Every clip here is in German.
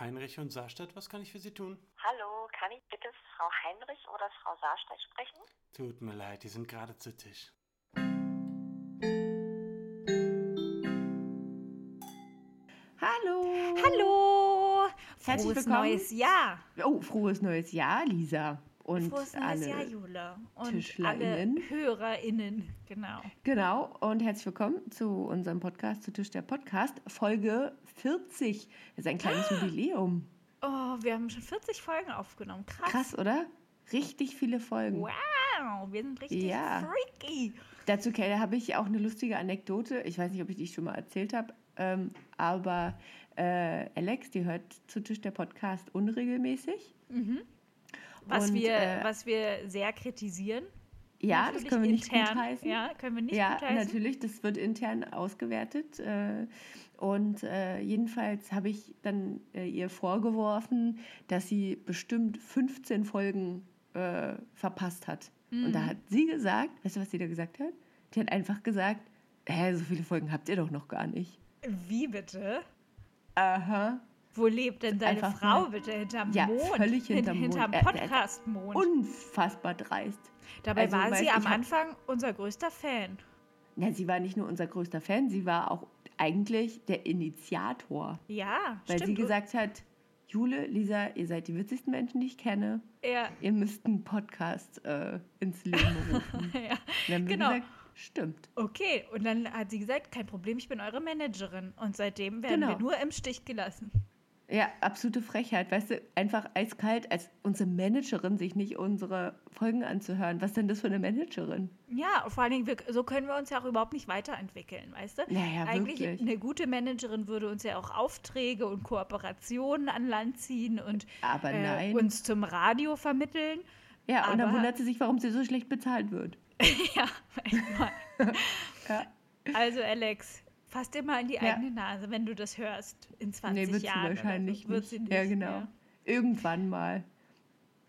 Heinrich und Saarstadt, was kann ich für Sie tun? Hallo, kann ich bitte Frau Heinrich oder Frau Saarstedt sprechen? Tut mir leid, die sind gerade zu Tisch. Hallo. Hallo! Herzlich Frohes willkommen. neues Jahr! Oh, frohes neues Jahr, Lisa. Und Frohes alle. Jahr, Jule. Und alle TischlerInnen. HörerInnen, genau. Genau, und herzlich willkommen zu unserem Podcast, zu Tisch der Podcast, Folge 40. Das ist ein kleines Jubiläum. Oh, wir haben schon 40 Folgen aufgenommen. Krass. Krass, oder? Richtig viele Folgen. Wow, wir sind richtig Ja. freaky. Dazu Kelly, habe ich auch eine lustige Anekdote. Ich weiß nicht, ob ich die schon mal erzählt habe, ähm, aber äh, Alex, die hört zu Tisch der Podcast unregelmäßig. Was, Und, wir, äh, was wir sehr kritisieren. Ja, das Natürlich können wir nicht intern. gutheißen. Ja, können wir nicht ja, gutheißen. natürlich, das wird intern ausgewertet. Äh, und äh, jedenfalls habe ich dann äh, ihr vorgeworfen, dass sie bestimmt 15 Folgen verpasst hat. Und Mhm. da hat sie gesagt, weißt du, was sie da gesagt hat? Die hat einfach gesagt, hä, so viele Folgen habt ihr doch noch gar nicht. Wie bitte? Aha. Wo lebt denn deine Einfach Frau mal- bitte? Hinterm Ja, Mond? völlig hinterm Hin- Hinterm Mond. Äh, äh, Podcast-Mond. Unfassbar dreist. Dabei also, war sie am Anfang unser größter Fan. Ja, sie war nicht nur unser größter Fan, sie war auch eigentlich der Initiator. Ja, Weil stimmt. sie gesagt hat, Jule, Lisa, ihr seid die witzigsten Menschen, die ich kenne. ja, Ihr müsst einen Podcast äh, ins Leben rufen. ja. Und dann Genau. gesagt, stimmt. Okay, und dann hat sie gesagt, kein Problem, ich bin eure Managerin. Und seitdem werden Genau. wir nur im Stich gelassen. Ja, absolute Frechheit. Weißt du, einfach eiskalt als unsere Managerin sich nicht unsere Folgen anzuhören. Was denn das für eine Managerin? Ja, vor allen Dingen, wir, so können wir uns ja auch überhaupt nicht weiterentwickeln, weißt du? Naja, Eigentlich wirklich. eine gute Managerin würde uns ja auch Aufträge und Kooperationen an Land ziehen und Aber äh, uns zum Radio vermitteln. Ja, und dann Aber- wundert sie sich, warum sie so schlecht bezahlt wird. ja, echt mal. Ja. Also Alex, fass dir mal in die Ja. eigene Nase, wenn du das hörst in 20 Nee, wird Jahren. wahrscheinlich so. Wird nicht. sie nicht. Ja, genau. Ja. Irgendwann mal.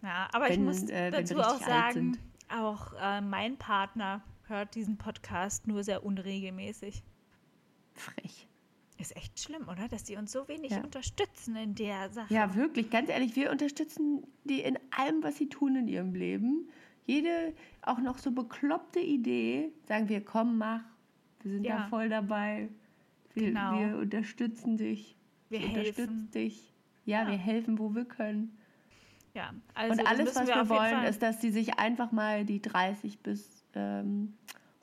Ja, aber ich Wenn, muss äh, dazu auch sagen, auch äh, mein Partner hört diesen Podcast nur sehr unregelmäßig. Frech. Ist echt schlimm, oder? Dass die uns so wenig Ja. unterstützen in der Sache. Ja, wirklich, ganz ehrlich, wir unterstützen die in allem, was sie tun in ihrem Leben. Jede auch noch so bekloppte Idee, sagen wir, komm, mach. Wir sind da Ja. voll dabei. Wir, Genau. wir unterstützen dich. Wir helfen. dich. Ja, Ja. wir helfen, wo wir können. Ja, also Und da alles, was wir, jeden wollen, Fall- ist, dass sie sich einfach mal die 30 bis ähm,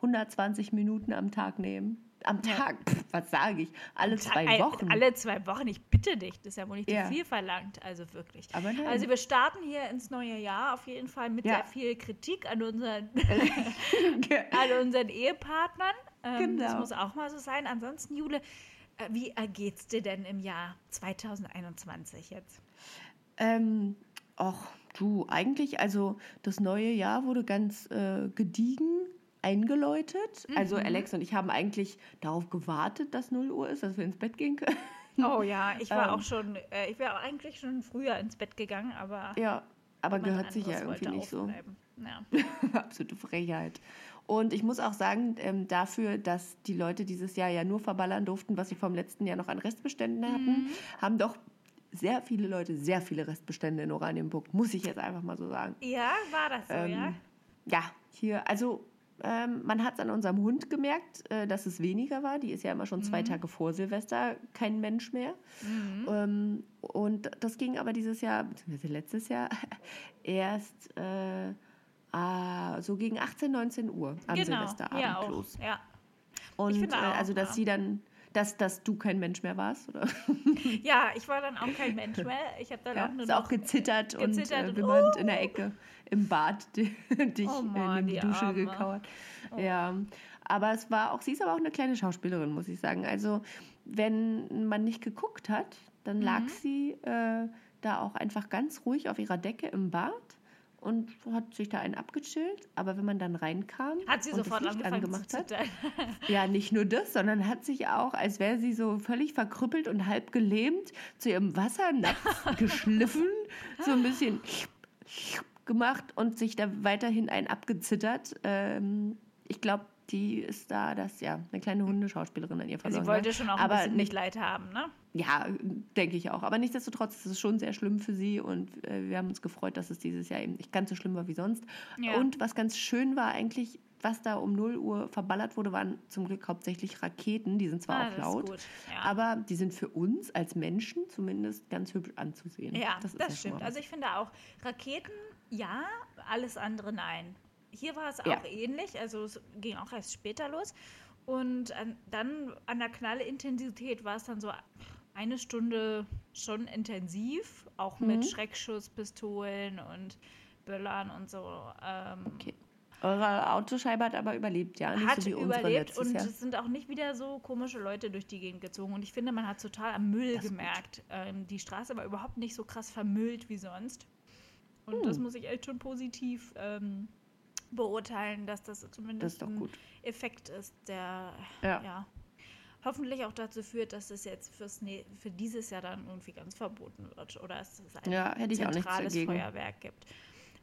120 Minuten am Tag nehmen. Am Ja. Tag, pff, was sage ich? Alle zwei Ey, Wochen. Alle zwei Wochen, ich bitte dich. Das ist ja wohl nicht Ja. zu viel verlangt, also wirklich. Aber nein. also wir starten hier ins neue Jahr auf jeden Fall mit Ja. sehr viel Kritik an unseren, an unseren Ehepartnern. Ähm, Das Genau. muss auch mal so sein. Ansonsten, Jule, äh, wie ergeht's dir denn im Jahr 2021 jetzt? Ähm, ach, du, eigentlich, also das neue Jahr wurde ganz äh, gediegen eingeläutet. Also Mhm. Alex und ich haben eigentlich darauf gewartet, dass 0 Uhr ist, dass wir ins Bett gehen können. Oh ja, ich war Ähm. auch schon, äh, ich wäre eigentlich schon früher ins Bett gegangen, aber ja, aber gehört sich ja irgendwie nicht so. Ja. Absolute Frechheit. Und ich muss auch sagen, ähm, dafür, dass die Leute dieses Jahr ja nur verballern durften, was sie vom letzten Jahr noch an Restbeständen hatten, haben doch sehr viele Leute sehr viele Restbestände in Oranienburg, muss ich jetzt einfach mal so sagen. ja, war das so, Ähm, ja? Ja, hier, also ähm, man hat es an unserem Hund gemerkt, äh, dass es weniger war. Die ist ja immer schon zwei Tage vor Silvester kein Mensch mehr. Ähm, und das ging aber dieses Jahr, beziehungsweise letztes Jahr, erst äh, ah, so gegen 18, 19 Uhr am Silvesterabend ja, auch. los. Ja. Und äh, auch, also, dass ja. sie dann, dass, dass du kein Mensch mehr warst, oder? ja, ich war dann auch kein Mensch mehr. Ich habe dann Ja, auch nur ist auch gezittert, und gezittert äh, und, wimmernd oh. in der Ecke im Bad di- dich Oh in Mann, die die Dusche Arme. gekauert. Ja, aber es war auch, sie ist aber auch eine kleine Schauspielerin, muss ich sagen. Also wenn man nicht geguckt hat, dann Mhm. lag sie äh, da auch einfach ganz ruhig auf ihrer Decke im Bad und hat sich da einen abgechillt. Aber wenn man dann reinkam hat sie sofort das Licht angemacht hat, ja, nicht nur das, sondern hat sich auch, als wäre sie so völlig verkrüppelt und halb gelähmt, zu ihrem Wassernapf geschliffen, so ein bisschen gemacht und sich da weiterhin ein abgezittert. Ähm, ich glaube, die ist da, dass ja eine kleine Hundeschauspielerin an ihr verloren Sie wollte hat. schon auch aber ein bisschen nicht Mitleid haben, ne? Ja, denke ich auch. Aber nichtsdestotrotz ist es schon sehr schlimm für sie und äh, wir haben uns gefreut, dass es dieses Jahr eben nicht ganz so schlimm war wie sonst. Ja. Und was ganz schön war eigentlich, was da um 0 Uhr verballert wurde, waren zum Glück hauptsächlich Raketen. Die sind zwar Ah, auch das laut, ja. aber die sind für uns als Menschen zumindest ganz hübsch anzusehen. Ja, das, ja schon stimmt. Also ich finde auch, Raketen, ja, alles andere nein. Hier war es auch Ja. ähnlich, also es ging auch erst später los. Und an, dann an der Knallintensität war es dann so eine Stunde schon intensiv, auch Mhm. mit Schreckschusspistolen und Böllern und so. Ähm, Okay. Eure Autoscheibe hat aber überlebt, ja? Nicht hat so wie überlebt und Jahr. es sind auch nicht wieder so komische Leute durch die Gegend gezogen. Und ich finde, man hat total am Müll Das gemerkt. Ähm, die Straße war überhaupt nicht so krass vermüllt wie sonst. Und Hm. das muss ich echt schon positiv ähm, beurteilen, dass das Das zumindest ist doch ein. Effekt ist, der Ja. ja. hoffentlich auch dazu führt, dass es jetzt fürs, nä- für dieses Jahr dann irgendwie ganz verboten wird oder es ein Ja, zentrales. Feuerwerk gibt.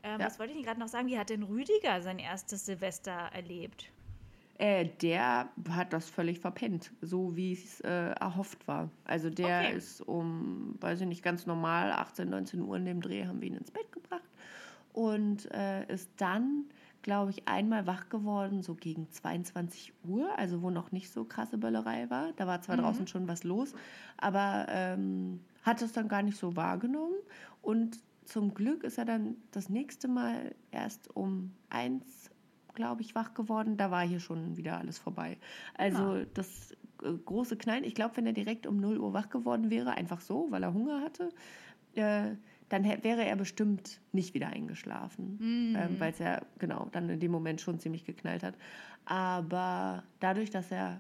Ähm, Ja. Was wollte ich gerade noch sagen? Wie hat denn Rüdiger sein erstes Silvester erlebt? Äh, der hat das völlig verpennt, so wie es äh, erhofft war. Also der Okay. ist um, weiß ich nicht, ganz normal, 18, 19 Uhr in dem Dreh haben wir ihn ins Bett gebracht und äh, ist dann, glaube ich, einmal wach geworden, so gegen 22 Uhr, also wo noch nicht so krasse Böllerei war. Da war zwar draußen schon was los, aber ähm, hat es dann gar nicht so wahrgenommen und zum Glück ist er dann das nächste Mal erst um eins glaube ich, wach geworden. Da war hier schon wieder alles vorbei. Also das äh, große Knallen, ich glaube, wenn er direkt um 0 Uhr wach geworden wäre, einfach so, weil er Hunger hatte, äh, dann wäre er bestimmt nicht wieder eingeschlafen. Ähm, weil es ja, genau, dann in dem Moment schon ziemlich geknallt hat. Aber dadurch, dass er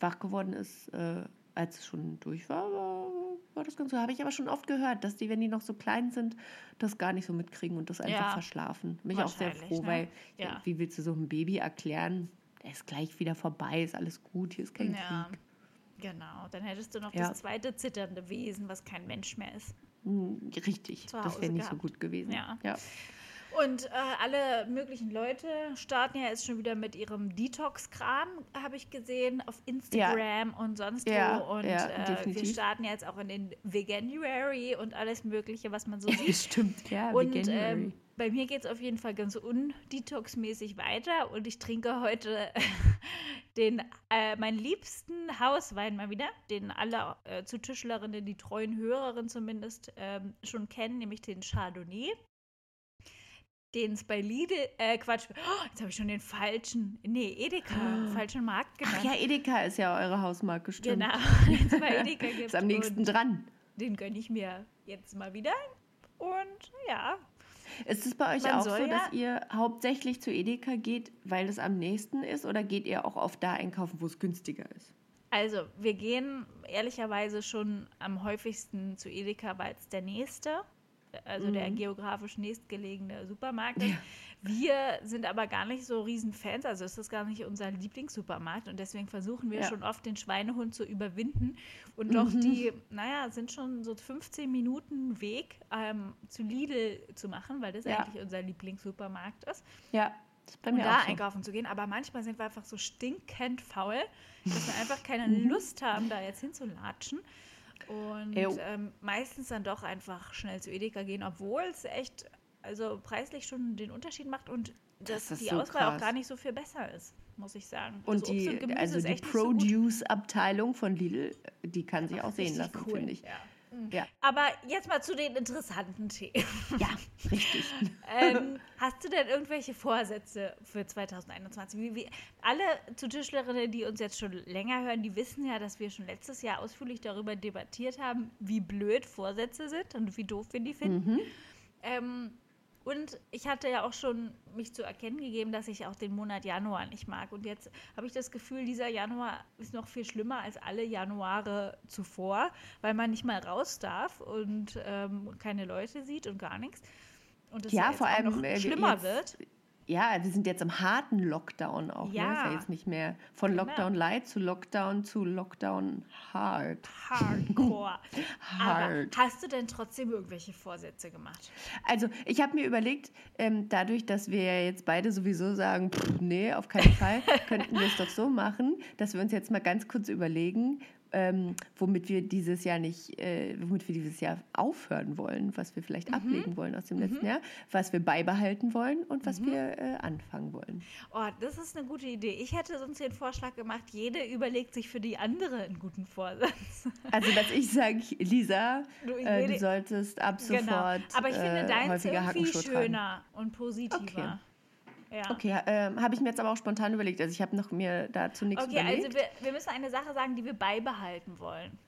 wach geworden ist, äh, als es schon durch war, war, war das ganz so. Habe ich aber schon oft gehört, dass die, wenn die noch so klein sind, das gar nicht so mitkriegen und das einfach Ja. verschlafen. Bin ich auch sehr froh, ne? weil Ja. äh, wie willst du so einem Baby erklären, der ist gleich wieder vorbei, ist alles gut, hier ist kein Ja, Krieg. genau. Dann hättest du noch Ja. das zweite zitternde Wesen, was kein Mensch mehr ist. Hm, Richtig, das wäre nicht so gehabt. gut gewesen. Ja. ja. Und äh, alle möglichen Leute starten ja jetzt schon wieder mit ihrem Detox-Kram, habe ich gesehen, auf Instagram und sonst Ja, wo. Und ja, äh, wir starten jetzt auch in den Veganuary und alles Mögliche, was man so sieht. Stimmt, ja. Und Veganuary. ähm, bei mir geht es auf jeden Fall ganz undetox-mäßig weiter und ich trinke heute den, äh, meinen liebsten Hauswein mal wieder, den alle äh, zu Tischlerinnen, die treuen Hörerinnen zumindest ähm, schon kennen, nämlich den Chardonnay. Den es bei Lidl, äh, Quatsch, oh, jetzt habe ich schon den falschen, nee, Edeka, falschen Markt genannt. Ach ja, Edeka ist ja eure Hausmarke, stimmt. genau, es bei Edeka gibt. Ist am nächsten dran. den gönne ich mir jetzt mal wieder. Und ja, Ist es bei euch Man auch so, ja- dass ihr hauptsächlich zu Edeka geht, weil es am nächsten ist, oder geht ihr auch oft da einkaufen, wo es günstiger ist? Also, wir gehen ehrlicherweise schon am häufigsten zu Edeka, weil es der nächste, also der geografisch nächstgelegene Supermarkt ist. Wir sind aber gar nicht so riesen Fans, also ist gar nicht unser Lieblingssupermarkt und deswegen versuchen wir Ja. schon oft den Schweinehund zu überwinden und doch die, naja, sind schon so 15 Minuten Weg ähm, zu Lidl zu machen, weil das Ja. eigentlich unser Lieblingssupermarkt ist Ja, das und da einkaufen zu gehen. Aber manchmal sind wir einfach so stinkend faul, dass wir einfach keine Mhm. Lust haben, da jetzt hinzulatschen. Und ähm, meistens dann doch einfach schnell zu Edeka gehen, obwohl es echt, also preislich schon den Unterschied macht und dass Das die so Auswahl auch krass. gar nicht so viel besser ist, muss ich sagen. Und Also die, Gemüse also die nicht so. Produce-Abteilung von Lidl, die kann sich auch sehen lassen, cool, finde ich. Ja. Ja. Aber jetzt mal zu den interessanten Themen. ja, richtig. ähm, hast du denn irgendwelche Vorsätze für 2021? Wie, wie, alle zu Tischlerinnen, die uns jetzt schon länger hören, die wissen ja, dass wir schon letztes Jahr ausführlich darüber debattiert haben, wie blöd Vorsätze sind und wie doof wir die finden. Ähm, und ich hatte ja auch schon mich zu erkennen gegeben, dass ich auch den Monat Januar nicht mag. Und jetzt habe ich das Gefühl, dieser Januar ist noch viel schlimmer als alle Januare zuvor, weil man nicht mal raus darf und ähm, keine Leute sieht und gar nichts. Und es Ja, jetzt vor allem, noch äh, schlimmer jetzt- wird. Ja, wir sind jetzt im harten Lockdown auch. Ja. Ne? Ist ja jetzt nicht mehr von Genau. Lockdown Light zu Lockdown zu Lockdown Hard. Hardcore. Aber Hard. hast du denn trotzdem irgendwelche Vorsätze gemacht? Also, ich habe mir überlegt, ähm, dadurch, dass wir ja jetzt beide sowieso sagen, pff, nee, auf keinen Fall, könnten wir es doch so machen, dass wir uns jetzt mal ganz kurz überlegen, ähm, womit wir dieses Jahr nicht, äh, womit wir dieses Jahr aufhören wollen, was wir vielleicht ablegen wollen aus dem letzten Jahr, was wir beibehalten wollen und was wir äh, anfangen wollen. Oh, das ist eine gute Idee. Ich hätte sonst den Vorschlag gemacht, jede überlegt sich für die andere einen guten Vorsatz. Also, dass ich sage, Lisa, Du, äh, du solltest ab sofort genau. Aber ich finde äh, deins häufiger irgendwie Hackenschuhe tragen. schöner und positiver. Okay. Ja. Okay, ähm, habe ich mir jetzt aber auch spontan überlegt. Also ich habe noch mir dazu nichts Okay, überlegt. also wir, wir müssen eine Sache sagen, die wir beibehalten wollen.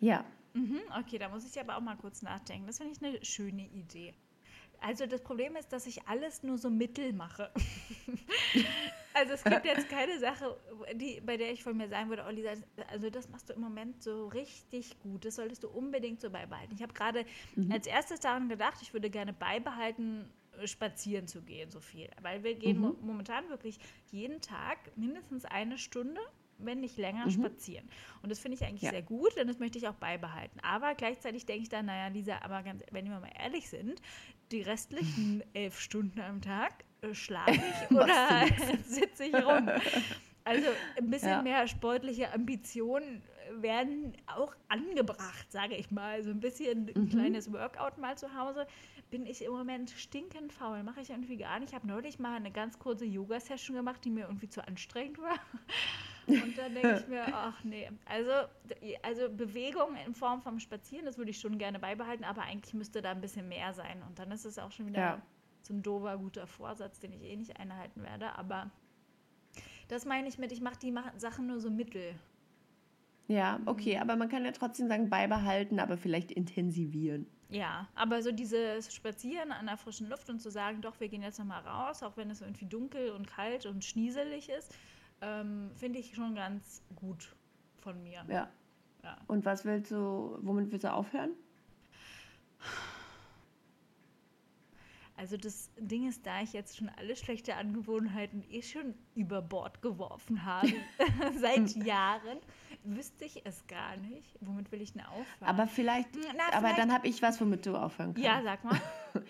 ja, Mhm, okay, da muss ich aber auch mal kurz nachdenken. Das finde ich eine schöne Idee. Also das Problem ist, dass ich alles nur so mittel mache. also es gibt jetzt keine Sache, die, bei der ich von mir sagen würde, oh Lisa, also das machst du im Moment so richtig gut. Das solltest du unbedingt so beibehalten. Ich habe gerade als erstes daran gedacht, ich würde gerne beibehalten, spazieren zu gehen, so viel. Weil wir gehen mo momentan wirklich jeden Tag mindestens eine Stunde wenn nicht länger, spazieren. Und das finde ich eigentlich Ja. sehr gut und das möchte ich auch beibehalten. Aber gleichzeitig denke ich dann, naja, Lisa, aber ganz, wenn wir mal ehrlich sind, die restlichen elf Stunden am Tag äh, schlafe ich oder sitze ich rum. Also ein bisschen Ja. mehr sportliche Ambitionen werden auch angebracht, sage ich mal. So ein bisschen ein kleines Workout mal zu Hause. Bin ich im Moment stinkend faul. Mache ich irgendwie gar nicht. Ich habe neulich mal eine ganz kurze Yoga-Session gemacht, die mir irgendwie zu anstrengend war. Und dann denke ich mir, ach nee. Also, also Bewegung in Form vom Spazieren, das würde ich schon gerne beibehalten, aber eigentlich müsste da ein bisschen mehr sein. Und dann ist es auch schon wieder Ja. so ein doofer, guter Vorsatz, den ich eh nicht einhalten werde. Aber das meine ich mit, ich mache die Sachen nur so mittel. Ja, okay, aber man kann ja trotzdem sagen, beibehalten, aber vielleicht intensivieren. Ja, aber so dieses Spazieren an der frischen Luft und zu sagen, doch, wir gehen jetzt nochmal raus, auch wenn es irgendwie dunkel und kalt und schnieselig ist, ähm, finde ich schon ganz gut von mir. Ja. Ja. Und was willst du, womit willst du aufhören? Also das Ding ist, da ich jetzt schon alle schlechte Angewohnheiten eh schon über Bord geworfen habe, seit Jahren, wüsste ich es gar nicht. Womit will ich denn aufhören? Aber vielleicht, Na, aber vielleicht- dann habe ich was, womit du aufhören kannst. ja, sag mal.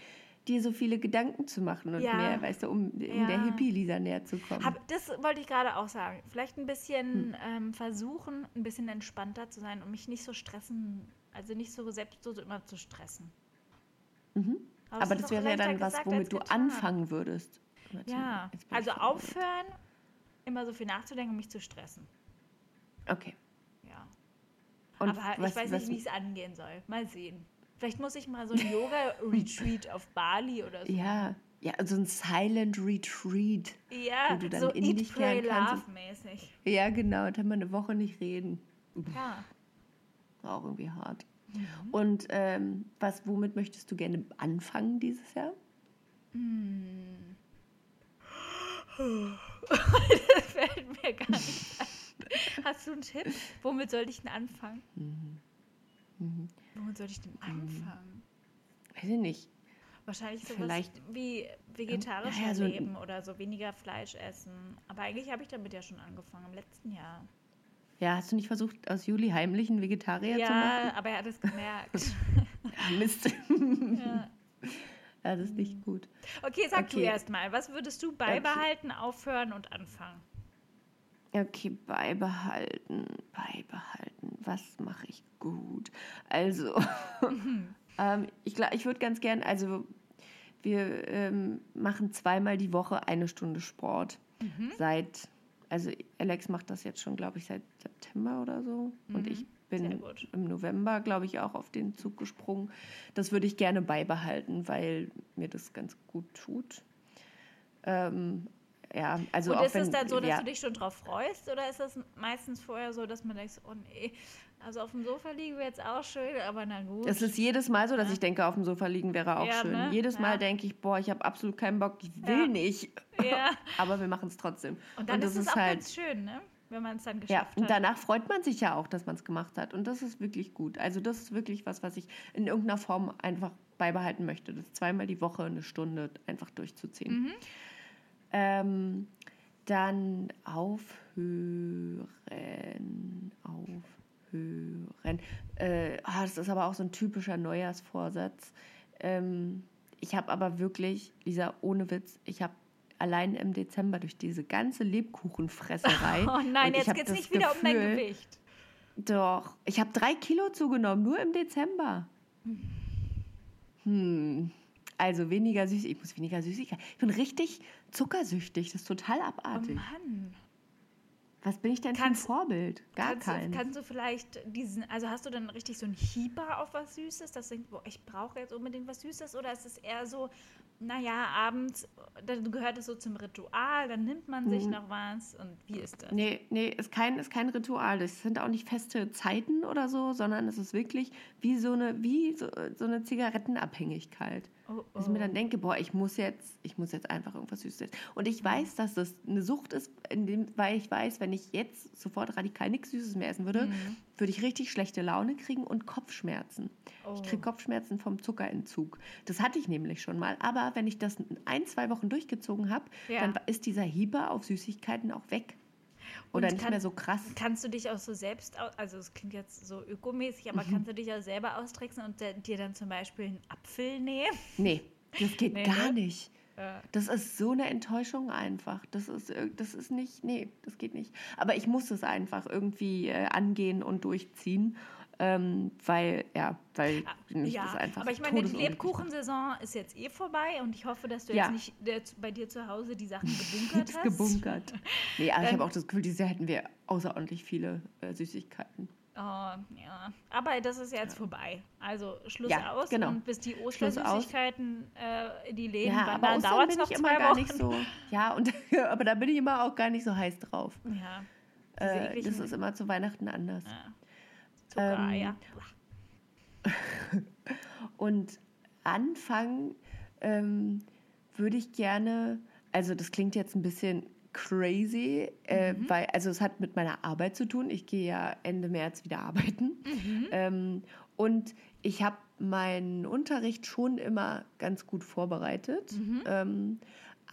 Dir so viele Gedanken zu machen und Ja. mehr, weißt du, um, um Ja. der Hippie-Lisa näher zu kommen. Hab, das wollte ich gerade auch sagen. Vielleicht ein Hm. bisschen ähm, versuchen, ein bisschen entspannter zu sein und mich nicht so stressen, also nicht so selbst so immer zu stressen. Mhm. Aber es das wäre ja dann was, womit du getan. anfangen würdest. Ja, ich also aufhören, immer so viel nachzudenken und mich zu stressen. Okay. Ja. Und Aber ich was- weiß was- nicht, wie es angehen soll. Mal sehen. Vielleicht muss ich mal so ein Yoga-Retreat auf Bali oder so. Ja, ja, so ein Silent Retreat. Ja, wo du dann so in Eat, dich Pray, Love mäßig. Ja, genau, dann mal eine Woche nicht reden. Ja. War auch irgendwie hart. Mhm. Und ähm, was, womit möchtest du gerne anfangen dieses Jahr? das fällt mir gar nicht ein. Hast du einen Tipp? Womit sollte ich denn anfangen? Mhm. Womit sollte ich denn anfangen? Weiß ich nicht. Wahrscheinlich sowas Vielleicht- wie vegetarischer Ja, so ein- Leben oder so weniger Fleisch essen. Aber eigentlich habe ich damit ja schon angefangen, im letzten Jahr. Ja, hast du nicht versucht, aus Juli heimlich einen Vegetarier zu machen? Ja, aber er hat es gemerkt. Ja, Mist. ja. ja, das ist nicht gut. Okay, sag du Okay. erst mal. Was würdest du beibehalten, aufhören und anfangen? Okay, beibehalten, beibehalten. Was mache ich gut? Also, ähm, ich ich würde ganz gern, also wir ähm, machen zweimal die Woche eine Stunde Sport. Seit, also Alex macht das jetzt schon, glaube ich, seit September oder so. Und ich Sehr bin im November, glaube ich, auch auf den Zug gesprungen. Das würde ich gerne beibehalten, weil mir das ganz gut tut. Ähm, ja, also und ist wenn, es dann so, dass ja, du dich schon drauf freust? Oder ist das meistens vorher so, dass man denkt, oh nee, also auf dem Sofa liegen wäre jetzt auch schön, aber na gut. Es ist jedes Mal so, dass ich denke, auf dem Sofa liegen wäre auch Ja, schön. ne? Jedes Mal Ja. denke ich, boah, ich habe absolut keinen Bock, ich will Ja. nicht. ja. Aber wir machen es trotzdem. Und dann ist das es auch ganz schön, ne? wenn man es dann ja, geschafft und hat. danach freut man sich ja auch, dass man es gemacht hat. Und das ist wirklich gut. Also das ist wirklich was, was ich in irgendeiner Form einfach beibehalten möchte. Das zweimal die Woche eine Stunde einfach durchzuziehen. Mhm. Ähm, dann aufhören, aufhören. Äh, ah, das ist aber auch so ein typischer Neujahrsvorsatz. Ähm, ich habe aber wirklich, Lisa, ohne Witz, ich habe allein im Dezember durch diese ganze Lebkuchenfresserei. Oh nein, jetzt geht's das nicht wieder um Gefühl- Gewicht. Doch, ich habe drei Kilo zugenommen, nur im Dezember. Hm. Also weniger süß, ich muss weniger Süßigkeit. Ich bin richtig zuckersüchtig, das ist total Oh abartig. Mann. Was bin ich denn Kannst- für ein Vorbild? Gar kannst, du, kein. kannst du vielleicht diesen, also hast du dann richtig so einen Hieber auf was Süßes, dass du denkst, boah, ich brauche jetzt unbedingt was Süßes oder ist es eher so, naja, abends, dann gehört es so zum Ritual, dann nimmt man sich noch was und wie ist das? Mhm. Nee, nee, ist kein, ist kein Ritual. Das sind auch nicht feste Zeiten oder so, sondern es ist wirklich wie so eine, wie so, so eine Zigarettenabhängigkeit. Oh, Dass ich mir dann denke, boah, ich muss jetzt, ich muss jetzt einfach irgendwas Süßes essen. Und ich weiß, dass das eine Sucht ist, dem, weil ich weiß, wenn ich jetzt sofort radikal nichts Süßes mehr essen würde, würde ich richtig schlechte Laune kriegen und Kopfschmerzen. Ich kriege Kopfschmerzen vom Zuckerentzug. Das hatte ich nämlich schon mal. Aber wenn ich das ein, zwei Wochen durchgezogen habe, Ja. dann ist dieser Hieber auf Süßigkeiten auch weg. Oder Und nicht kann- mehr so krass. Kannst du dich auch so selbst, also es klingt jetzt so ökomäßig, Mhm. aber kannst du dich auch selber austricksen und dir dann zum Beispiel einen Apfel nehmen? Nee, das geht Nee, gar ne? nicht. Ja. Das ist so eine Enttäuschung einfach. Das ist, das ist nicht, nee, das geht nicht. Aber ich muss es einfach irgendwie äh, angehen und durchziehen, ähm, weil, ja, weil mich das ja, einfach aber ich meine, die. Lebkuchensaison ist jetzt eh vorbei und ich hoffe, dass du Ja. jetzt nicht der, bei dir zu Hause die Sachen gebunkert hast. gebunkert. Nee, aber ich Dann- habe auch das Gefühl, dieses Jahr hätten wir außerordentlich viele äh, Süßigkeiten. Oh, ja. Aber das ist jetzt vorbei. Also Schluss Ja, aus genau. und bis die. Ostersüßigkeiten äh, in die Läden Ja, aber wandern, dauert es noch ich zwei immer gar Wochen. nicht so. Ja, und, aber da bin ich immer auch gar nicht so heiß drauf. Ja, Äh, das ist immer zu Weihnachten anders. ja. Zucker, Ähm, ja. Und anfangen ähm, würde ich gerne, also das klingt jetzt ein bisschen crazy, äh, weil, also es hat mit meiner Arbeit zu tun. Ich gehe ja Ende März wieder arbeiten. Ähm, und ich habe meinen Unterricht schon immer ganz gut vorbereitet. Ähm,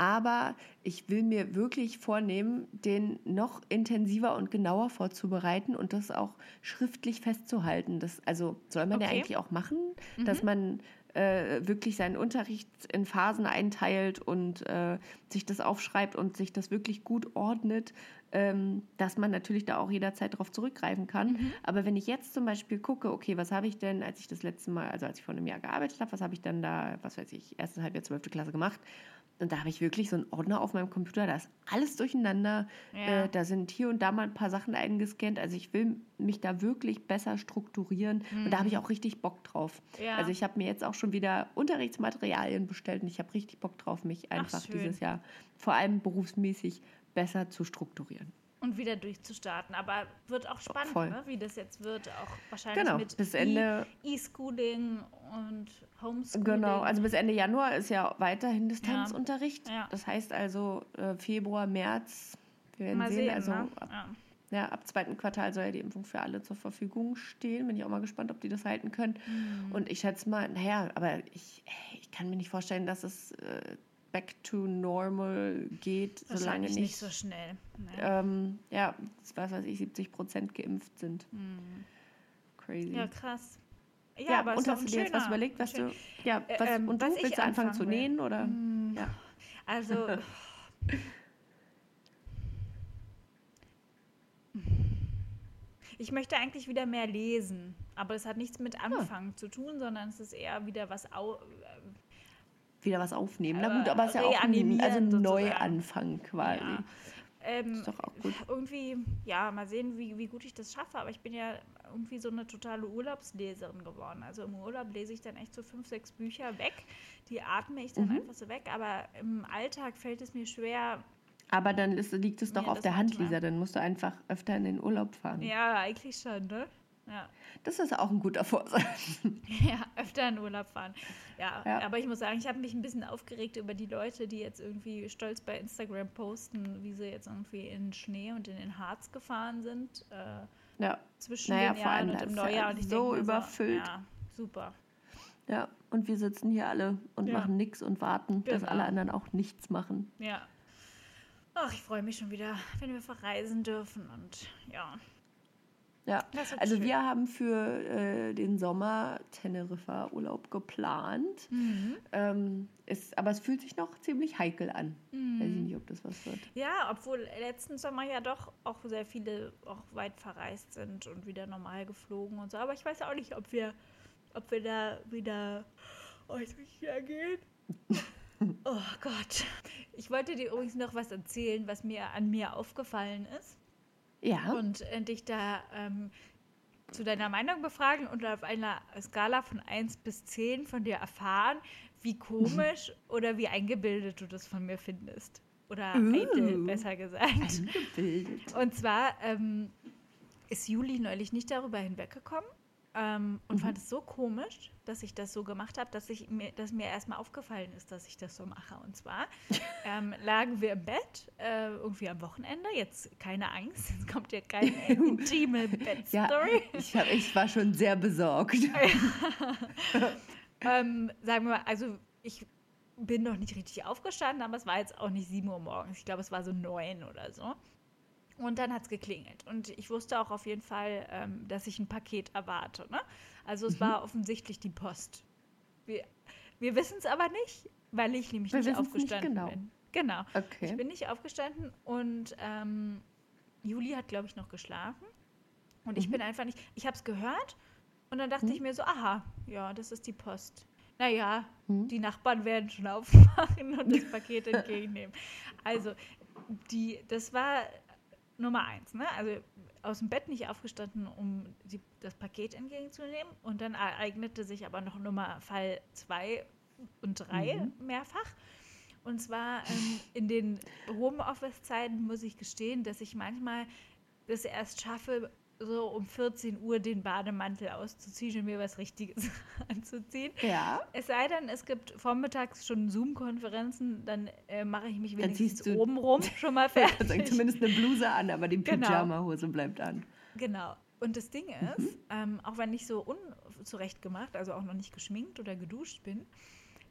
aber ich will mir wirklich vornehmen, den noch intensiver und genauer vorzubereiten und das auch schriftlich festzuhalten. Das, also soll man ja Okay. eigentlich auch machen, dass man äh, wirklich seinen Unterricht in Phasen einteilt und äh, sich das aufschreibt und sich das wirklich gut ordnet, ähm, dass man natürlich da auch jederzeit darauf zurückgreifen kann. Aber wenn ich jetzt zum Beispiel gucke, okay, was habe ich denn, als ich das letzte Mal, also als ich vor einem Jahr gearbeitet habe, was habe ich dann da, was weiß ich, erstes Halbjahr, zwölfte Klasse gemacht? Und da habe ich wirklich so einen Ordner auf meinem Computer, da ist alles durcheinander. Ja. Äh, da sind hier und da mal ein paar Sachen eingescannt. Also ich will mich da wirklich besser strukturieren. Und da habe ich auch richtig Bock drauf. Ja. Also ich habe mir jetzt auch schon wieder Unterrichtsmaterialien bestellt und ich habe richtig Bock drauf, mich einfach schön. dieses Jahr vor allem berufsmäßig besser zu strukturieren. Und wieder durchzustarten. Aber wird auch spannend, ne? wie das jetzt wird. Auch wahrscheinlich Genau, mit bis E- Ende- E-Schooling und Homeschooling. Genau, also bis Ende Januar ist ja weiterhin Distanzunterricht. Ja. Das heißt also äh, Februar, März, wir werden Mal sehen, sehen, also ne? ab, ja. ja, ab zweiten Quartal soll ja die Impfung für alle zur Verfügung stehen. Bin ich auch mal gespannt, ob die das halten können. Mhm. Und ich schätze mal, naja, aber ich, ich kann mir nicht vorstellen, dass es äh, back to normal geht, solange nicht, nicht so schnell. Ne? ähm, ja, was weiß ich, 70 Prozent geimpft sind. Crazy. Mhm. Ja, krass. Ja, Ja, aber und hast du dir jetzt was überlegt, was schön- du, ja, was, ähm, und du was willst du anfangen zu anfangen will. nähen oder? Ja. Also. Ich möchte eigentlich wieder mehr lesen, aber es hat nichts mit Ah. Anfangen zu tun, sondern es ist eher wieder was au Wieder was aufnehmen. Na gut, Äh, aber es ist ja auch ein, also ein. Neuanfang quasi. Ja. Ähm, Ist doch auch gut. Irgendwie, ja, mal sehen, wie, wie gut ich das schaffe. Aber ich bin ja irgendwie so eine totale Urlaubsleserin geworden. Also im Urlaub lese ich dann echt so fünf, sechs Bücher weg. Die atme ich dann Mhm. einfach so weg. Aber im Alltag fällt es mir schwer. Aber dann ist, liegt es doch auf der Hand, Lisa. Dann musst du einfach öfter in den Urlaub fahren. Ja, eigentlich schon, ne? Ja. Das ist auch ein guter Vorsatz. Ja, öfter in Urlaub fahren. Ja, Ja. aber ich muss sagen, ich habe mich ein bisschen aufgeregt über die Leute, die jetzt irgendwie stolz bei Instagram posten, wie sie jetzt irgendwie in Schnee und in den Harz gefahren sind. Äh, Ja. zwischen Naja, den Jahren und im Neujahr. Und ich so denk mir überfüllt. Ja, super. ja. Und wir sitzen hier alle und Ja. machen nichts und warten, dass Genau. alle anderen auch nichts machen. Ja. Ach, ich freue mich schon wieder, wenn wir verreisen dürfen und ja. Ja, also schön. wir haben für äh, den Sommer Teneriffa Urlaub geplant. Mhm. Ähm, ist, aber es fühlt sich noch ziemlich heikel an. Mhm. Weiß ich nicht, ob das was wird. Ja, obwohl letzten Sommer ja doch auch sehr viele auch weit verreist sind und wieder normal geflogen und so. Aber ich weiß auch nicht, ob wir, ob wir da wieder euch gehen. Oh Gott. Ich wollte dir übrigens noch was erzählen, was mir an mir aufgefallen ist. Ja, Und äh, dich da ähm, zu deiner Meinung befragen und auf einer Skala von 1 bis 10 von dir erfahren, wie komisch oder wie eingebildet du das von mir findest. Oder Uh. eitel, besser gesagt. eingebildet. Und zwar ähm, ist Juli neulich nicht darüber hinweggekommen ähm, und fand es so komisch, dass ich das so gemacht habe, dass, ich mir, dass mir erstmal aufgefallen ist, dass ich das so mache. Und zwar ähm, lagen wir im Bett, äh, irgendwie am Wochenende. Jetzt keine Angst, jetzt kommt ja keine intime Ja, Bettstory. ich, hab, ich war schon sehr besorgt. ähm, sagen wir mal, also ich bin noch nicht richtig aufgestanden, aber es war jetzt auch nicht 7 Uhr morgens. Ich glaube, es war so 9 oder so. Und dann hat es geklingelt. Und ich wusste auch auf jeden Fall, ähm, dass ich ein Paket erwarte. Ne? Also Mhm. es war offensichtlich die Post. Wir, wir wissen es aber nicht, weil ich nämlich Wir nicht wissen's nicht aufgestanden genau. bin. Genau. Okay. Ich bin nicht aufgestanden und ähm, Juli hat, glaube ich, noch geschlafen. Und ich Mhm. bin einfach nicht. Ich habe es gehört und dann dachte ich mir so: Aha, ja, das ist die Post. Naja, Mhm. die Nachbarn werden schon aufmachen und das Paket entgegennehmen. Also, die, das war Nummer eins. Ne? Also aus dem Bett nicht aufgestanden, um die, das Paket entgegenzunehmen. Und dann ereignete sich aber noch Nummer Fall zwei und drei Mhm. mehrfach. Und zwar ähm, in den Homeoffice-Zeiten muss ich gestehen, dass ich manchmal das erst schaffe, so um 14 Uhr den Bademantel auszuziehen und mir was Richtiges anzuziehen. Ja, Es sei denn, es gibt vormittags schon Zoom-Konferenzen, dann äh, mache ich mich Dann wenigstens du- obenrum schon mal fertig. zumindest eine Bluse an, aber die Genau. Pyjama-Hose bleibt an. Genau. Und das Ding Mhm. ist, ähm, auch wenn ich so unzurecht gemacht, also auch noch nicht geschminkt oder geduscht bin,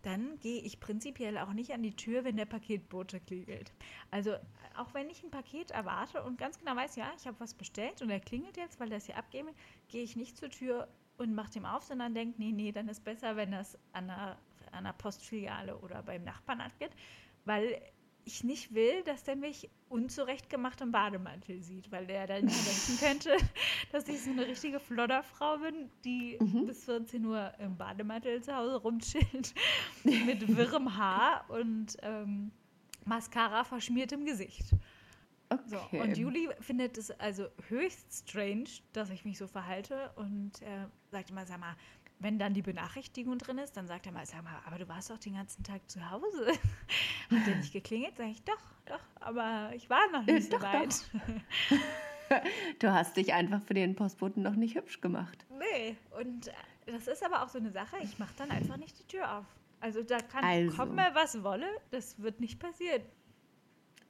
dann gehe ich prinzipiell auch nicht an die Tür, wenn der Paketbote klingelt. Also auch wenn ich ein Paket erwarte und ganz genau weiß, ja, ich habe was bestellt und er klingelt jetzt, weil er es hier abgeben will, gehe ich nicht zur Tür und mache dem auf, sondern denke, nee, nee, dann ist besser, wenn das an einer, an einer Postfiliale oder beim Nachbarn abgeht, weil ich nicht will, dass der mich unzurechtgemacht im Bademantel sieht, weil der dann denken könnte, dass ich so eine richtige Flodderfrau bin, die Mhm. bis 14 Uhr im Bademantel zu Hause rumchillt, mit wirrem Haar und ähm, Mascara verschmiertem Gesicht. So, Okay. und Juli findet es also höchst strange, dass ich mich so verhalte und äh, sagt immer, sag mal, wenn dann die Benachrichtigung drin ist, dann sagt er mal, sag mal, aber du warst doch den ganzen Tag zu Hause. Hat der nicht geklingelt? Sag ich, doch, doch, aber ich war noch Äh, nicht so doch, weit. Du hast dich einfach für den Postboten noch nicht hübsch gemacht. Nee, und äh, das ist aber auch so eine Sache, ich mache dann einfach nicht die Tür auf. Also da kann Also. komme, was wolle, das wird nicht passieren.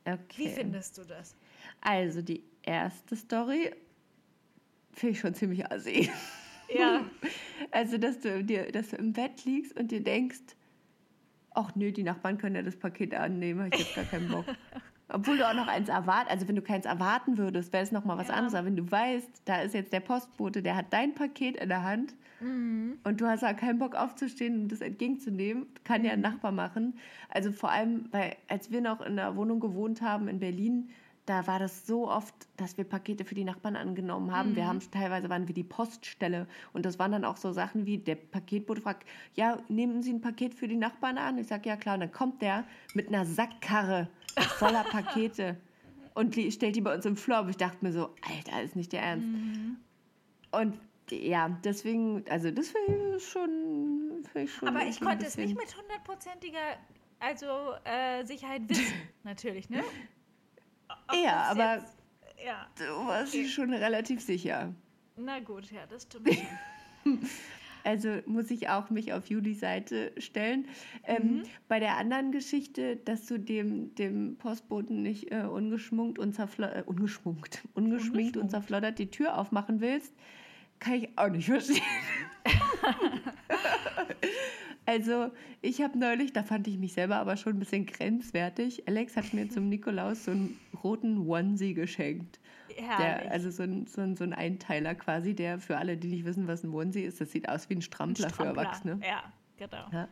Okay. Wie findest du das? Also die erste Story finde ich schon ziemlich assi. Ja, Also, dass du, dir, dass du im Bett liegst und dir denkst, ach nö, die Nachbarn können ja das Paket annehmen, habe ich jetzt gar keinen Bock. Obwohl du auch noch eins erwartest, also wenn du keins erwarten würdest, wäre es nochmal was Ja. anderes. Aber wenn du weißt, da ist jetzt der Postbote, der hat dein Paket in der Hand Mhm. und du hast ja keinen Bock aufzustehen und das entgegenzunehmen, kann Mhm. ja ein Nachbar machen. Also vor allem, weil als wir noch in der Wohnung gewohnt haben in Berlin, da war das so oft, dass wir Pakete für die Nachbarn angenommen haben. Mhm. Wir haben teilweise waren wir die Poststelle und das waren dann auch so Sachen wie der Paketbote fragt, ja, nehmen Sie ein Paket für die Nachbarn an? Ich sage ja klar, und dann kommt der mit einer Sackkarre voller Pakete und die, stellt die bei uns im Flur. Ich dachte mir so, Alter, ist nicht der Ernst. Mhm. Und ja, deswegen, also das finde ich schon, find ich schon aber ich konnte es nicht mit hundertprozentiger also, äh, Sicherheit wissen, natürlich, ne? Ja, aber jetzt- ja, du warst Okay. schon relativ sicher. na gut, ja, das stimmt schon. Also muss ich auch mich auf Julis Seite stellen. Ähm, Mhm. Bei der anderen Geschichte, dass du dem, dem Postboten nicht äh, ungeschmunkt und äh, ungeschmunkt, ungeschminkt und zerfloddert die Tür aufmachen willst, kann ich auch nicht verstehen. also, ich habe neulich, da fand ich mich selber aber schon ein bisschen grenzwertig. Alex hat mir zum Nikolaus so einen roten Onesie geschenkt. Der, also so ein, so, ein, so ein Einteiler quasi, der für alle, die nicht wissen, was ein Onesie ist, das sieht aus wie ein Strampler, ein Strampler. für Erwachsene. Ja, genau. Ja.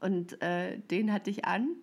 Und äh, den hatte ich an.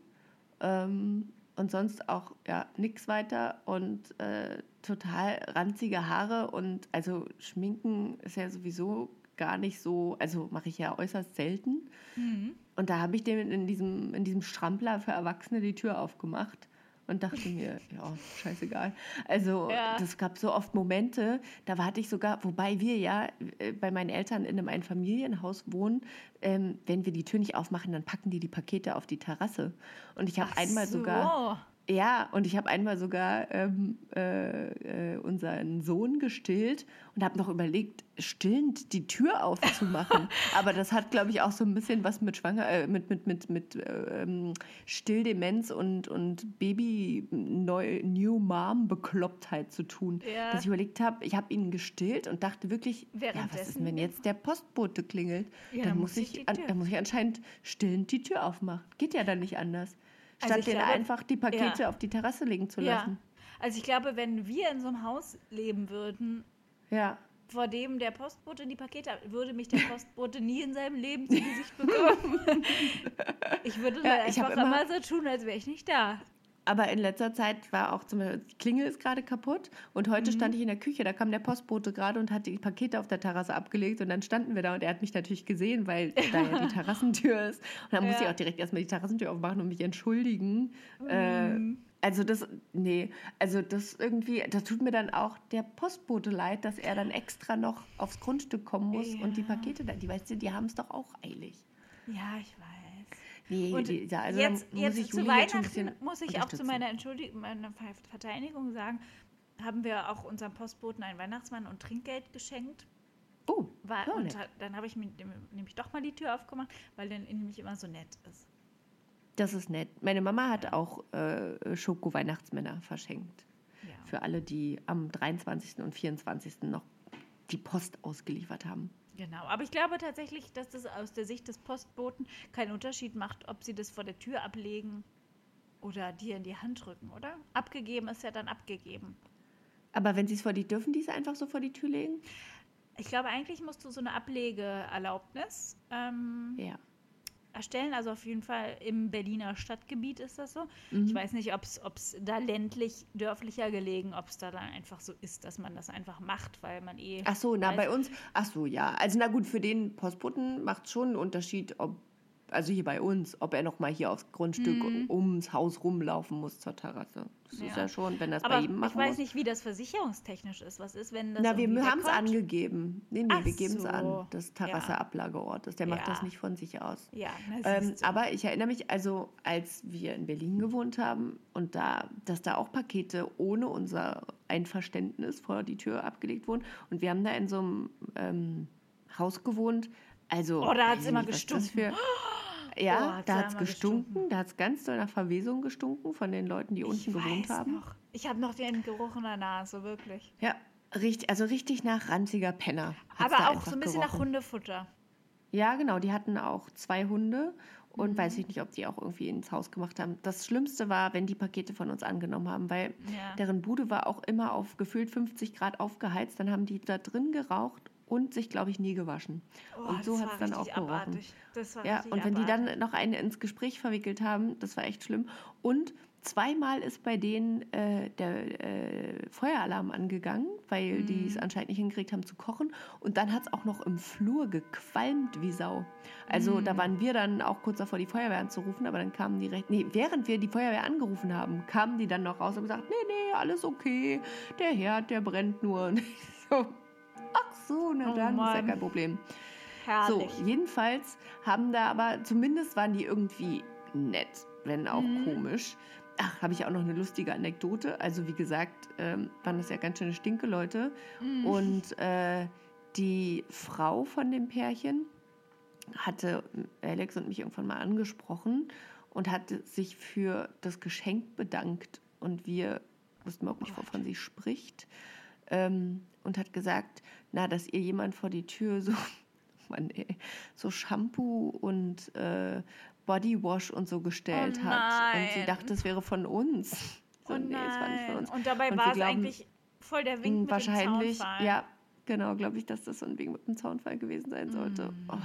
Ähm, und sonst auch ja nichts weiter und äh, total ranzige Haare und also Schminken ist ja sowieso gar nicht so, also mache ich ja äußerst selten. Mhm. Und da habe ich dem in diesem, in diesem Strampler für Erwachsene die Tür aufgemacht und dachte mir, ja, scheißegal. Also ja. das gab so oft Momente, da hatte ich sogar, wobei wir ja äh, bei meinen Eltern in einem Einfamilienhaus wohnen, ähm, wenn wir die Tür nicht aufmachen, dann packen die die Pakete auf die Terrasse. Und ich habe einmal so. sogar ja, und ich habe einmal sogar ähm, äh, äh, unseren Sohn gestillt und habe noch überlegt, stillend die Tür aufzumachen. Aber das hat, glaube ich, auch so ein bisschen was mit Schwanger, äh, mit, mit, mit, mit ähm, Stilldemenz und, und Baby-New Mom-Beklopptheit zu tun. Ja. Dass ich überlegt habe, ich habe ihn gestillt und dachte wirklich, ja, was ist denn, wenn jetzt der Postbote klingelt? Ja, dann, muss ich, an, dann muss ich anscheinend stillend die Tür aufmachen. Geht ja dann nicht anders. Also Statt also den glaube, einfach die Pakete ja. auf die Terrasse legen zu lassen. Ja. Also ich glaube, wenn wir in so einem Haus leben würden, ja. vor dem der Postbote die Pakete würde mich der Postbote nie in seinem Leben zu Gesicht bekommen. ich würde ja, einfach immer, immer so tun, als wäre ich nicht da. Aber in letzter Zeit war auch zum Beispiel, die Klingel ist gerade kaputt und heute mhm. stand ich in der Küche, da kam der Postbote gerade und hat die Pakete auf der Terrasse abgelegt und dann standen wir da und er hat mich natürlich gesehen, weil da ja die Terrassentür ist. Und dann ja. musste ich auch direkt erstmal die Terrassentür aufmachen und mich entschuldigen. Mhm. Äh, also das, nee, also das irgendwie, das tut mir dann auch der Postbote leid, dass er dann extra noch aufs Grundstück kommen muss ja. und die Pakete da, die weißt du, die haben es doch auch eilig. Ja, ich weiß. Nee, und die, also jetzt, jetzt ich zu Weihnachten muss ich auch zu meiner Entschuldigung, meiner Verteidigung sagen, haben wir auch unserem Postboten einen Weihnachtsmann und Trinkgeld geschenkt. Oh, War, und nett. dann habe ich mir nämlich doch mal die Tür aufgemacht, weil der nämlich immer so nett ist. Das ist nett. Meine Mama hat auch äh, Schoko-Weihnachtsmänner verschenkt. Ja. Für alle, die am 23. und 24. noch die Post ausgeliefert haben. Genau, aber ich glaube tatsächlich, dass das aus der Sicht des Postboten keinen Unterschied macht, ob sie das vor der Tür ablegen oder dir in die Hand drücken, oder? Abgegeben ist ja dann abgegeben. Aber wenn sie es vor die dürfen, die es einfach so vor die Tür legen? Ich glaube, eigentlich musst du so eine Ablegeerlaubnis ähm, ja erstellen. Also auf jeden Fall im Berliner Stadtgebiet ist das so. Mhm. Ich weiß nicht, ob es da ländlich, dörflicher gelegen, ob es da dann einfach so ist, dass man das einfach macht, weil man eh. Ach so, na bei uns, ach so, ja. Also na gut, für den Postboten macht es schon einen Unterschied, ob also hier bei uns, ob er noch mal hier aufs Grundstück mhm. ums Haus rumlaufen muss zur Terrasse. Das ja. ist ja schon, wenn das Aber bei jedem machen Ich weiß muss. nicht, wie das versicherungstechnisch ist. Was ist, wenn das Na, wir haben es angegeben. Nee, nee, Ach wir geben es so. an, das Terrasse-Ablageort ist. Der ja. macht das nicht von sich aus. Ja, ähm, aber ich erinnere mich, also als wir in Berlin gewohnt haben und da, dass da auch Pakete ohne unser Einverständnis vor die Tür abgelegt wurden. Und wir haben da in so einem ähm, Haus gewohnt. Also, oh, da hat es immer gestunken. Ja, oh, da hat es gestunken. gestunken. Da hat es ganz doll nach Verwesung gestunken von den Leuten, die ich unten gewohnt haben. Noch. Ich habe noch den Geruch in der Nase, wirklich. Ja, richtig, also richtig nach ranziger Penner. Aber auch so ein bisschen gerochen. nach Hundefutter. Ja, genau. Die hatten auch zwei Hunde und mhm. weiß ich nicht, ob die auch irgendwie ins Haus gemacht haben. Das Schlimmste war, wenn die Pakete von uns angenommen haben, weil ja. deren Bude war auch immer auf gefühlt 50 Grad aufgeheizt. Dann haben die da drin geraucht und sich, glaube ich, nie gewaschen. Oh, und so hat es dann auch gerochen. ja, und wenn abartig. die dann noch einen ins Gespräch verwickelt haben, das war echt schlimm. Und zweimal ist bei denen äh, der äh, Feueralarm angegangen, weil mm. die es anscheinend nicht hingekriegt haben zu kochen. Und dann hat es auch noch im Flur gequalmt wie Sau. Also mm. da waren wir dann auch kurz davor, die Feuerwehr anzurufen, aber dann kamen die recht. Nee, während wir die Feuerwehr angerufen haben, kamen die dann noch raus und gesagt, nee, nee, alles okay. Der Herd, der brennt nur. so, ach so, na oh dann Mann. ist ja kein Problem. Herrlich. So, jedenfalls haben da aber, zumindest waren die irgendwie nett, wenn auch mhm. komisch. Ach, habe ich auch noch eine lustige Anekdote. Also wie gesagt, ähm, waren das ja ganz schöne Stinke-Leute. Mhm. Und äh, die Frau von dem Pärchen hatte Alex und mich irgendwann mal angesprochen und hatte sich für das Geschenk bedankt. Und wir wussten überhaupt nicht, wovon sie spricht. Ähm, und hat gesagt, na, dass ihr jemand vor die Tür so, Mann, ey, so Shampoo und äh, Bodywash und so gestellt Oh hat. Und sie dachte, es wäre von uns. So, Oh nee, es war nicht von uns. Und dabei Und war es glauben, eigentlich voll der Wink mit Wahrscheinlich, dem Zaunfall. ja, genau, glaube ich, dass das so ein Wegen mit dem Zaunfall gewesen sein sollte. Mm. Oh,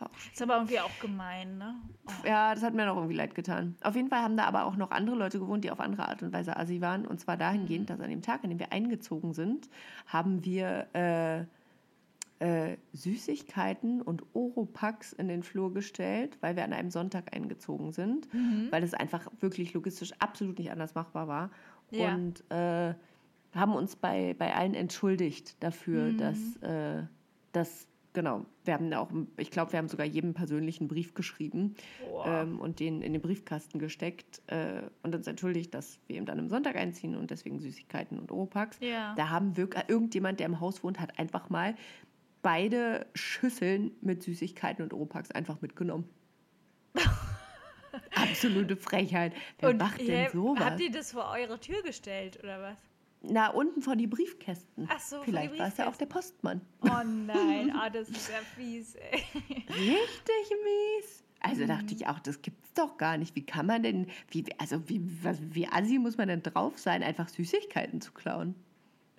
war auch Ist aber irgendwie auch gemein, ne? Oh. ja, das hat mir noch irgendwie leid getan. Auf jeden Fall haben da aber auch noch andere Leute gewohnt, die auf andere Art und Weise assi waren. Und zwar dahingehend, dass an dem Tag, an dem wir eingezogen sind, haben wir äh, äh, Süßigkeiten und Oropax in den Flur gestellt, weil wir an einem Sonntag eingezogen sind, weil es einfach wirklich logistisch absolut nicht anders machbar war. Ja. Und äh, haben uns bei, bei allen entschuldigt dafür, dass, äh, dass, genau, wir haben auch, ich glaube, wir haben sogar jedem persönlichen Brief geschrieben ähm, und den in den Briefkasten gesteckt äh, und uns entschuldigt, dass wir eben dann am Sonntag einziehen und deswegen Süßigkeiten und Oropax. Ja. Da haben wirklich, irgendjemand, der im Haus wohnt, hat einfach mal beide Schüsseln mit Süßigkeiten und Oropax einfach mitgenommen. Absolute Frechheit. Wer macht denn ihr- sowas? Habt ihr das vor eure Tür gestellt, oder was? Na, unten vor die Briefkästen. Ach so, Vielleicht war es ja auch der Postmann. Oh nein, ah, das ist ja fies, ey. Richtig mies. Also Mhm. dachte ich auch, das gibt's doch gar nicht. Wie kann man denn, wie, also wie, was, wie assi muss man denn drauf sein, einfach Süßigkeiten zu klauen?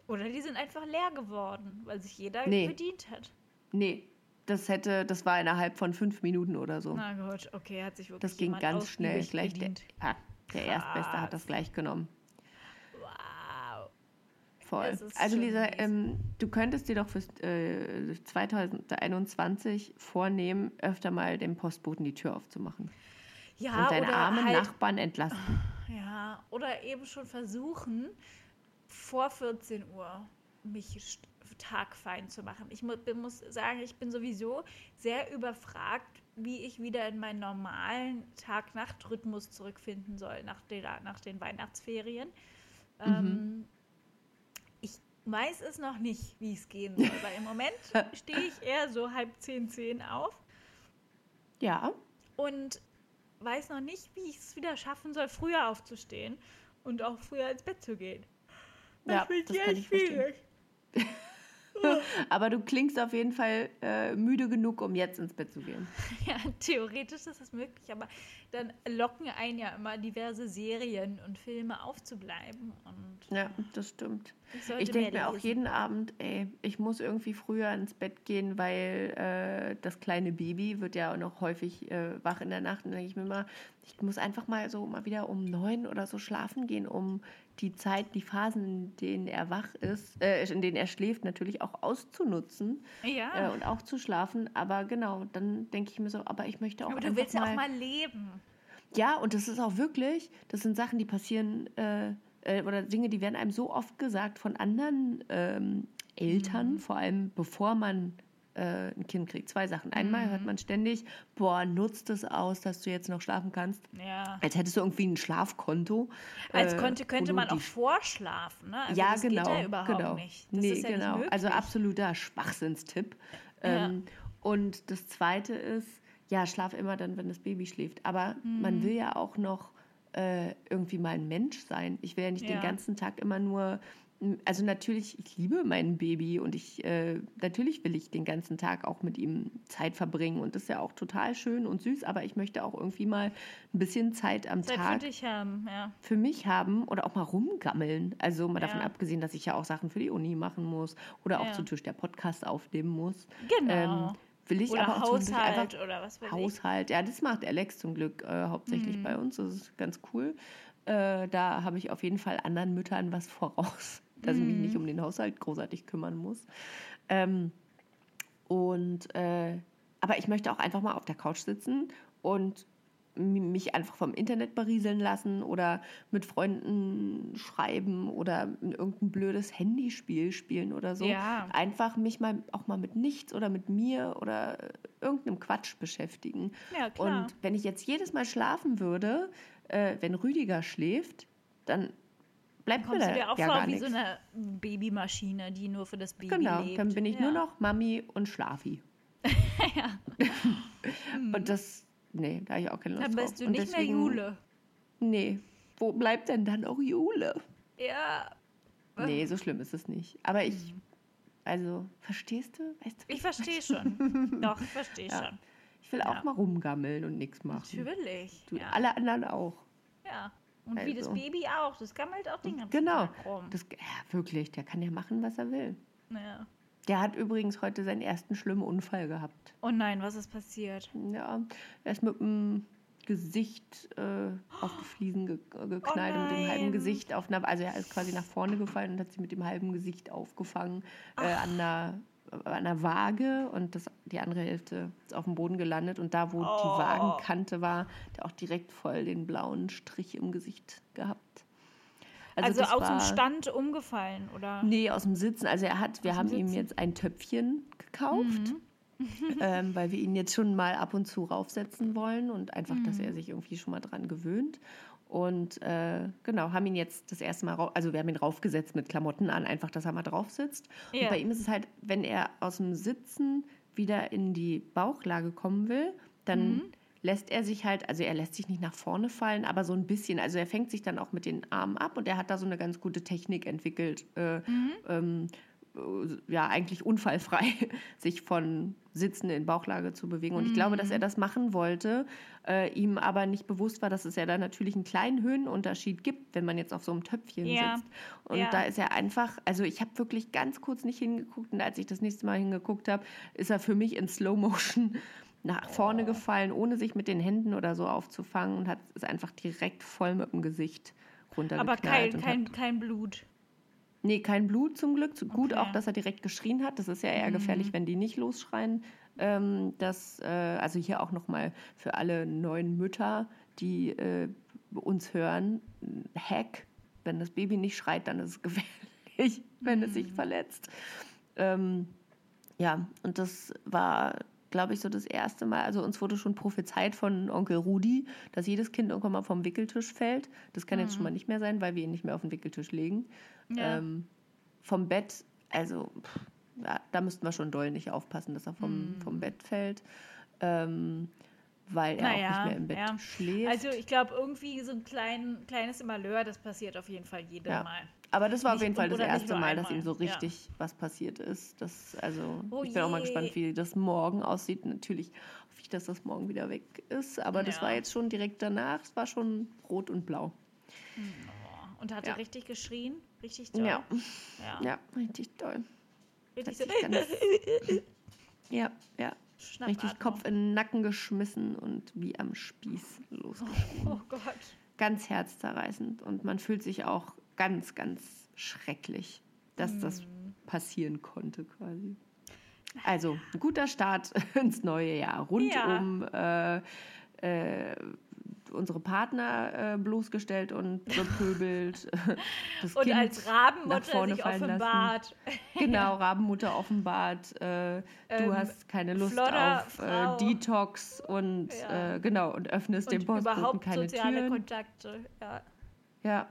Oder die sind einfach leer geworden, weil sich jeder Nee. bedient hat. Nee, das hätte, das war innerhalb von fünf Minuten oder so. Na gut, okay, hat sich wirklich das ging ganz schnell. Gleich der, ja, der Erstbeste hat das gleich genommen. Voll. Also Lisa, ähm, du könntest dir doch fürs äh, 2021 vornehmen, öfter mal dem Postboten die Tür aufzumachen. Ja, und deine oder armen halt, Nachbarn entlasten. Ja, oder eben schon versuchen, vor 14 Uhr mich tagfein zu machen. Ich muss sagen, ich bin sowieso sehr überfragt, wie ich wieder in meinen normalen Tag-Nacht-Rhythmus zurückfinden soll nach, der, nach den Weihnachtsferien. Ähm, ich weiß es noch nicht, wie es gehen soll, weil im Moment stehe ich eher so halb zehn, zehn auf Ja, und weiß noch nicht, wie ich es wieder schaffen soll, früher aufzustehen und auch früher ins Bett zu gehen. Ja, das wird das sehr schwierig. aber du klingst auf jeden Fall äh, müde genug, um jetzt ins Bett zu gehen. Ja, theoretisch ist das möglich, aber dann locken einen ja immer diverse Serien und Filme aufzubleiben. Und Ja, das stimmt. ich, Ich denke mir auch jeden Abend, ey, ich muss irgendwie früher ins Bett gehen, weil äh, das kleine Baby wird ja auch noch häufig äh, wach in der Nacht. Und dann denke ich mir mal, ich muss einfach mal so mal wieder um neun oder so schlafen gehen, um die Zeit, die Phasen, in denen er wach ist, äh, in denen er schläft, natürlich auch auszunutzen Ja, äh, und auch zu schlafen. Aber genau, dann denke ich mir so, aber ich möchte auch aber du willst ja auch mal leben. ja, und das ist auch wirklich, das sind Sachen, die passieren, äh, äh, oder Dinge, die werden einem so oft gesagt von anderen ähm, Eltern, Mhm. vor allem bevor man äh, ein Kind kriegt. Zwei Sachen. Einmal Mhm. hört man ständig, boah, nutzt es aus, dass du jetzt noch schlafen kannst. Ja. Als hättest du irgendwie ein Schlafkonto. Als äh, könnte, man auch vorschlafen, ne? Also ja, das genau. geht ja überhaupt genau. nicht. Das nee, ist ja genau. Nicht also absoluter Schwachsinnstipp. Ja. Ähm, und das zweite ist, ja, schlaf immer dann, wenn das Baby schläft. Aber Mhm. man will ja auch noch äh, irgendwie mal ein Mensch sein. Ich will ja nicht Ja. den ganzen Tag immer nur. Also natürlich, ich liebe mein Baby und ich äh, natürlich will ich den ganzen Tag auch mit ihm Zeit verbringen und das ist ja auch total schön und süß, aber ich möchte auch irgendwie mal ein bisschen Zeit am Zeit Tag für dich haben, ja. für mich haben oder auch mal rumgammeln. Also mal davon Ja. abgesehen, dass ich ja auch Sachen für die Uni machen muss oder auch Ja. zu Tisch der Podcast aufnehmen muss. Genau. Ähm, will ich oder aber auch Haushalt einfach oder was weiß ich. Haushalt. Ja, das macht Alex zum Glück äh, hauptsächlich Mhm. bei uns. Das ist ganz cool. Äh, da habe ich auf jeden Fall anderen Müttern was voraus, dass ich mich Mhm. nicht um den Haushalt großartig kümmern muss. Ähm, und äh, aber ich möchte auch einfach mal auf der Couch sitzen und mich einfach vom Internet berieseln lassen oder mit Freunden schreiben oder irgendein blödes Handyspiel spielen oder so. Ja. Einfach mich mal auch mal mit nichts oder mit mir oder irgendeinem Quatsch beschäftigen. Ja, klar. Und wenn ich jetzt jedes Mal schlafen würde, äh, wenn Rüdiger schläft, dann bleibt Kommst du dir auch ja vor wie nichts. so eine Babymaschine, die nur für das Baby Genau, lebt? dann bin ich ja. nur noch Mami und Schlafi. ja. Und das, nee, da habe ich auch keine Lust Dann drauf. bist du und nicht deswegen, mehr Jule. Nee, wo bleibt denn dann auch Jule? Ja. Nee, so schlimm ist es nicht. Aber ich Also, verstehst du? Weißt du Ich verstehe schon. Doch, ich verstehe Ja. schon. ich will auch Ja. mal rumgammeln und nichts machen. Natürlich. Du. Alle anderen auch. ja. Und wie das Also. Baby auch. Das gammelt auch den ganzen Genau. Tag rum. Das, ja, wirklich, der kann ja machen, was er will. Ja. Der hat übrigens heute seinen ersten schlimmen Unfall gehabt. Oh nein, was ist passiert? Ja, er ist mit dem Gesicht äh, auf die Fliesen ge geknallt und mit dem halben. Gesicht auf einer, also er ist quasi nach vorne gefallen und hat sich mit dem halben Gesicht aufgefangen äh, an einer einer Waage und das, die andere Hälfte ist auf dem Boden gelandet und da, wo Oh. die Wagenkante war, hat er auch direkt voll den blauen Strich im Gesicht gehabt. Also, das aus dem Stand umgefallen, oder? Nee, aus dem Sitzen. Also er hat, wir Aus haben ihm jetzt ein Töpfchen gekauft, Mhm. ähm, weil wir ihn jetzt schon mal ab und zu raufsetzen wollen und einfach, dass Mhm. er sich irgendwie schon mal dran gewöhnt. Und äh, genau, haben ihn jetzt das erste Mal, also wir haben ihn raufgesetzt mit Klamotten an, einfach, dass er mal drauf sitzt. Ja. Und bei ihm ist es halt, wenn er aus dem Sitzen wieder in die Bauchlage kommen will, dann Mhm. lässt er sich halt, also er lässt sich nicht nach vorne fallen, aber so ein bisschen. Also er fängt sich dann auch mit den Armen ab und er hat da so eine ganz gute Technik entwickelt. Äh, Mhm. ähm, äh, ja, eigentlich unfallfrei, sich von Sitzen in Bauchlage zu bewegen. Und ich glaube, dass Mhm. er das machen wollte, äh, ihm aber nicht bewusst war, dass es ja da natürlich einen kleinen Höhenunterschied gibt, wenn man jetzt auf so einem Töpfchen Ja. sitzt. Und Ja. da ist er einfach, also ich habe wirklich ganz kurz nicht hingeguckt und als ich das nächste Mal hingeguckt habe, ist er für mich in Slow Motion nach vorne Oh. gefallen, ohne sich mit den Händen oder so aufzufangen und hat es einfach direkt voll mit dem Gesicht runtergeknallt. Aber kein, kein, kein Blut. Nee, kein Blut zum Glück. Gut Okay. auch, dass er direkt geschrien hat. Das ist ja eher Mhm. gefährlich, wenn die nicht losschreien. Ähm, das, äh, also hier auch nochmal für alle neuen Mütter, die äh, uns hören, Hack, wenn das Baby nicht schreit, dann ist es gefährlich, wenn es Mhm. sich verletzt. Ähm, ja, und das war, glaube ich, so das erste Mal. Also uns wurde schon prophezeit von Onkel Rudi, dass jedes Kind irgendwann mal vom Wickeltisch fällt. Das kann jetzt schon mal nicht mehr sein, weil wir ihn nicht mehr auf den Wickeltisch legen. Mhm. Ja. Ähm, vom Bett, also pff, ja, da müssten wir schon doll nicht aufpassen, dass er vom, Mhm. vom Bett fällt. Ähm, weil er Naja, auch nicht mehr im Bett ja. schläft. Also ich glaube, irgendwie so ein klein, kleines Malheur, das passiert auf jeden Fall jedem Ja. Mal. Aber das war auf Nicht- jeden Fall das erste Mal, dass ihm so Ja. richtig was passiert ist. Das, also, Oh ich bin auch mal je. gespannt, wie das morgen aussieht. Natürlich hoffe ich, dass das morgen wieder weg ist. Aber das Ja. war jetzt schon direkt danach. Es war schon rot und blau. Oh, Und hat Ja. er richtig geschrien? Richtig toll. Ja, ja. ja, richtig toll. Richtig so. Richtig ganz, ja, ja. Richtig Schnappatmung. Kopf in den Nacken geschmissen und wie am Spieß losgeschrien. Oh Gott. Ganz herzzerreißend. Und man fühlt sich auch ganz, ganz schrecklich, dass das Mm. passieren konnte quasi. Also, ein guter Start ins neue Jahr. Rund Ja. um äh, äh, unsere Partner äh, bloßgestellt und bepöbelt. Das Und kind als nach Rabenmutter vorne sich fallen lassen. offenbart. Genau, Rabenmutter offenbart, äh, du Ähm, hast keine Lust Flodder auf äh, Detox und Ja. äh, genau und öffnest Und Postboten überhaupt keine soziale Türen. Kontakte. Ja. Ja,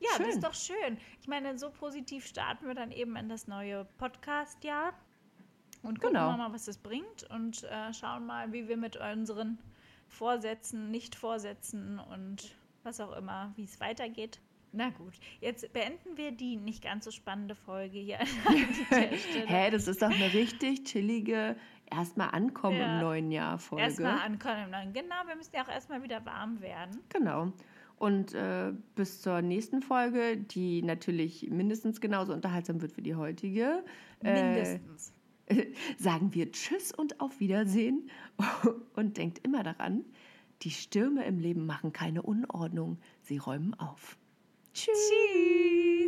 Ja, das ist doch schön. Ich meine, so positiv starten wir dann eben in das neue Podcast-Jahr und gucken Genau. wir mal, was das bringt und äh, schauen mal, wie wir mit unseren Vorsätzen, Nicht-Vorsätzen und was auch immer, wie es weitergeht. Na gut, jetzt beenden wir die nicht ganz so spannende Folge hier an hä, das ist doch eine richtig chillige erstmal ankommen Ja. im neuen Jahr Folge. Erstmal ankommen. Genau, wir müssen ja auch erstmal wieder warm werden. Genau. Und äh, bis zur nächsten Folge, die natürlich mindestens genauso unterhaltsam wird wie die heutige, äh, Mindestens. sagen wir Tschüss und auf Wiedersehen. Und denkt immer daran, die Stürme im Leben machen keine Unordnung, sie räumen auf. Tschüss. Tschüss.